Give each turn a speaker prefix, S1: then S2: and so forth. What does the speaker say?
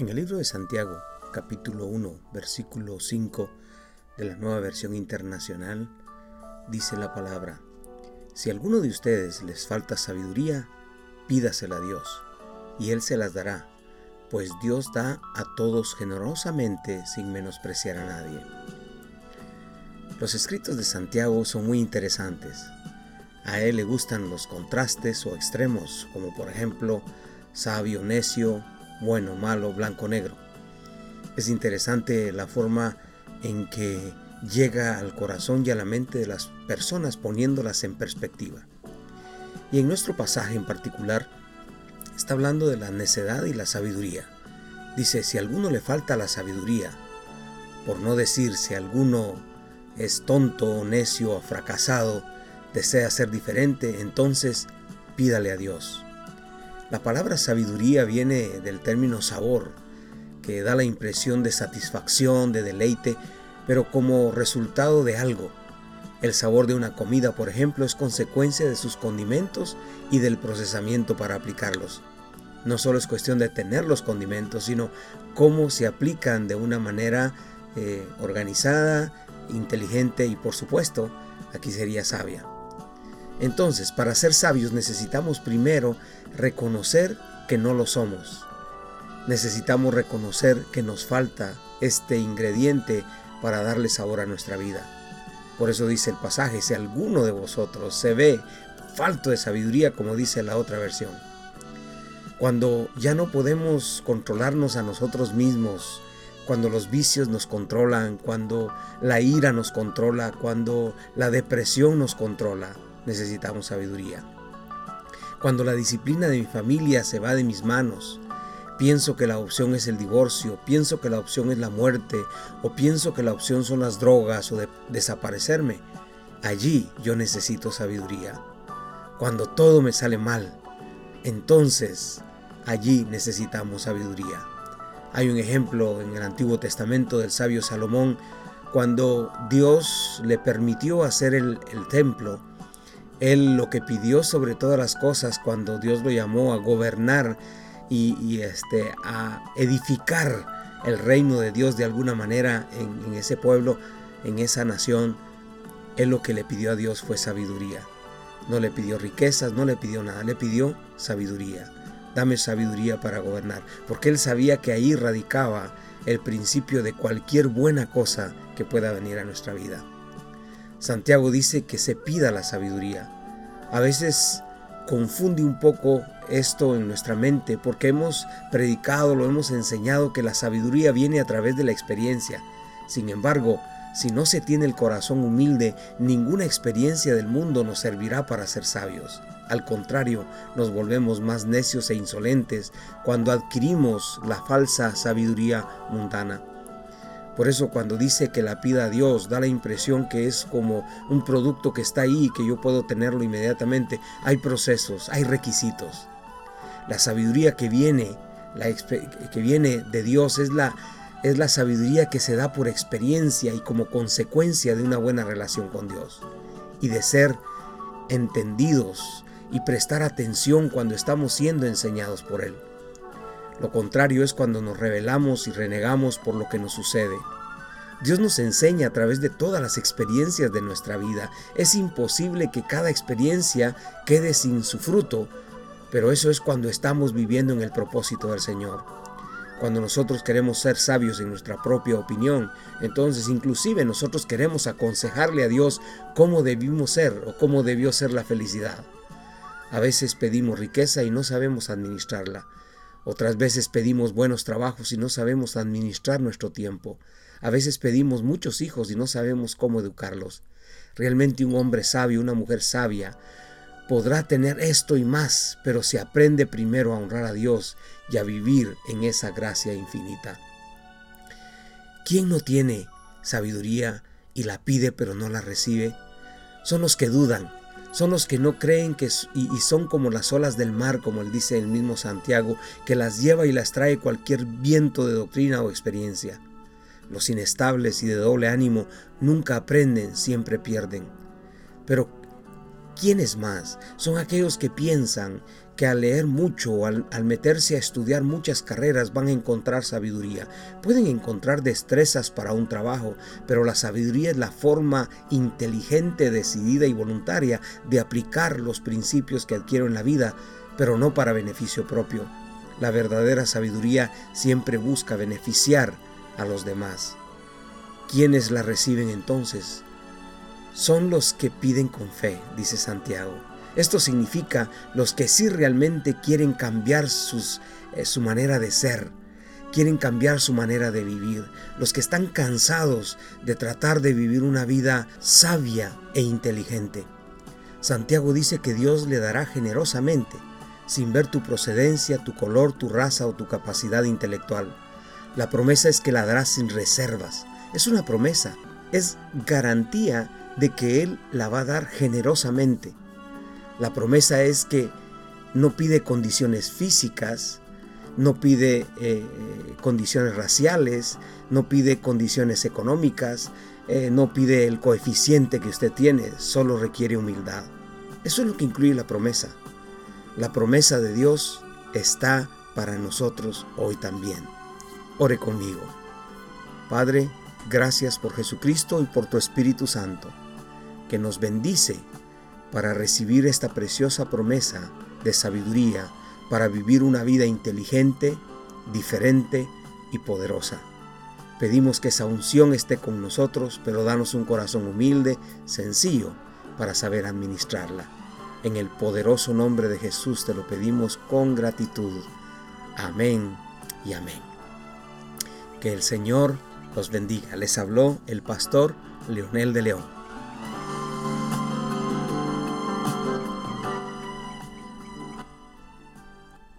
S1: En el libro de Santiago, capítulo 1, versículo 5 de la nueva versión internacional, dice la palabra, Si a alguno de ustedes les falta sabiduría, pídasela a Dios, y Él se las dará, pues Dios da a todos generosamente sin menospreciar a nadie. Los escritos de Santiago son muy interesantes. A él le gustan los contrastes o extremos, como por ejemplo sabio, necio, bueno, malo, blanco, negro. Es interesante la forma en que llega al corazón y a la mente de las personas poniéndolas en perspectiva. Y en nuestro pasaje en particular está hablando de la necedad y la sabiduría. Dice, si a alguno le falta la sabiduría, por no decir si alguno es tonto, necio fracasado, desea ser diferente, entonces pídale a Dios. La palabra sabiduría viene del término sabor, que da la impresión de satisfacción, de deleite, pero como resultado de algo. El sabor de una comida, por ejemplo, es consecuencia de sus condimentos y del procesamiento para aplicarlos. No solo es cuestión de tener los condimentos, sino cómo se aplican de una manera eh, organizada, inteligente y por supuesto, aquí sería sabia. Entonces, para ser sabios necesitamos primero reconocer que no lo somos. Necesitamos reconocer que nos falta este ingrediente para darle sabor a nuestra vida. Por eso dice el pasaje, si alguno de vosotros se ve falto de sabiduría, como dice la otra versión. Cuando ya no podemos controlarnos a nosotros mismos, cuando los vicios nos controlan, cuando la ira nos controla, cuando la depresión nos controla, necesitamos sabiduría. Cuando la disciplina de mi familia se va de mis manos, pienso que la opción es el divorcio, pienso que la opción es la muerte, o pienso que la opción son las drogas o de desaparecerme, allí yo necesito sabiduría. Cuando todo me sale mal, entonces allí necesitamos sabiduría. Hay un ejemplo en el Antiguo Testamento del sabio Salomón, cuando Dios le permitió hacer el templo, él lo que pidió sobre todas las cosas cuando Dios lo llamó a gobernar y, este, a edificar el reino de Dios de alguna manera en, en ese pueblo, en esa nación, Él lo que le pidió a Dios fue sabiduría. No le pidió riquezas, no le pidió nada, le pidió sabiduría. Dame sabiduría para gobernar, porque Él sabía que ahí radicaba el principio de cualquier buena cosa que pueda venir a nuestra vida. Santiago dice que se pida la sabiduría. A veces confunde un poco esto en nuestra mente porque hemos predicado, lo hemos enseñado que la sabiduría viene a través de la experiencia. Sin embargo, si no se tiene el corazón humilde, ninguna experiencia del mundo nos servirá para ser sabios. Al contrario, nos volvemos más necios e insolentes cuando adquirimos la falsa sabiduría mundana. Por eso cuando dice que la pida a Dios, da la impresión que es como un producto que está ahí y que yo puedo tenerlo inmediatamente. Hay procesos, hay requisitos. La sabiduría que viene, la que viene de Dios es la, es la sabiduría que se da por experiencia y como consecuencia de una buena relación con Dios. Y de ser entendidos y prestar atención cuando estamos siendo enseñados por Él. Lo contrario es cuando nos rebelamos y renegamos por lo que nos sucede. Dios nos enseña a través de todas las experiencias de nuestra vida. Es imposible que cada experiencia quede sin su fruto, pero eso es cuando estamos viviendo en el propósito del Señor. Cuando nosotros queremos ser sabios en nuestra propia opinión, entonces inclusive nosotros queremos aconsejarle a Dios cómo debimos ser o cómo debió ser la felicidad. A veces pedimos riqueza y no sabemos administrarla. Otras veces pedimos buenos trabajos y no sabemos administrar nuestro tiempo. A veces pedimos muchos hijos y no sabemos cómo educarlos. Realmente un hombre sabio, una mujer sabia, podrá tener esto y más, pero se aprende primero a honrar a Dios y a vivir en esa gracia infinita. ¿Quién no tiene sabiduría y la pide pero no la recibe? Son los que dudan, son los que no creen que y, son como las olas del mar, como dice el mismo Santiago, que las lleva y las trae cualquier viento de doctrina o experiencia. Los inestables y de doble ánimo nunca aprenden, siempre pierden. Pero ¿Quiénes más? Son aquellos que piensan que al leer mucho o al, meterse a estudiar muchas carreras van a encontrar sabiduría. Pueden encontrar destrezas para un trabajo, pero la sabiduría es la forma inteligente, decidida y voluntaria de aplicar los principios que adquiero en la vida, pero no para beneficio propio. La verdadera sabiduría siempre busca beneficiar a los demás. ¿Quiénes la reciben entonces? Son los que piden con fe, dice Santiago. Esto significa los que sí realmente quieren cambiar sus, eh, su manera de ser, quieren cambiar su manera de vivir, los que están cansados de tratar de vivir una vida sabia e inteligente. Santiago dice que Dios le dará generosamente, sin ver tu procedencia, tu color, tu raza o tu capacidad intelectual. La promesa es que la dará sin reservas. Es una promesa, es garantía de que Él la va a dar generosamente. La promesa es que no pide condiciones físicas, no pide eh, condiciones raciales, no pide condiciones económicas, eh, no pide el coeficiente que usted tiene, solo requiere humildad. Eso es lo que incluye la promesa. La promesa de Dios está para nosotros hoy también. Ore conmigo. Padre, Gracias por Jesucristo y por tu Espíritu Santo, que nos bendice para recibir esta preciosa promesa de sabiduría para vivir una vida inteligente, diferente y poderosa. Pedimos que esa unción esté con nosotros, pero danos un corazón humilde, sencillo, para saber administrarla. En el poderoso nombre de Jesús te lo pedimos con gratitud. Amén y amén. Que el Señor los bendiga. Les habló el pastor Leonel de León.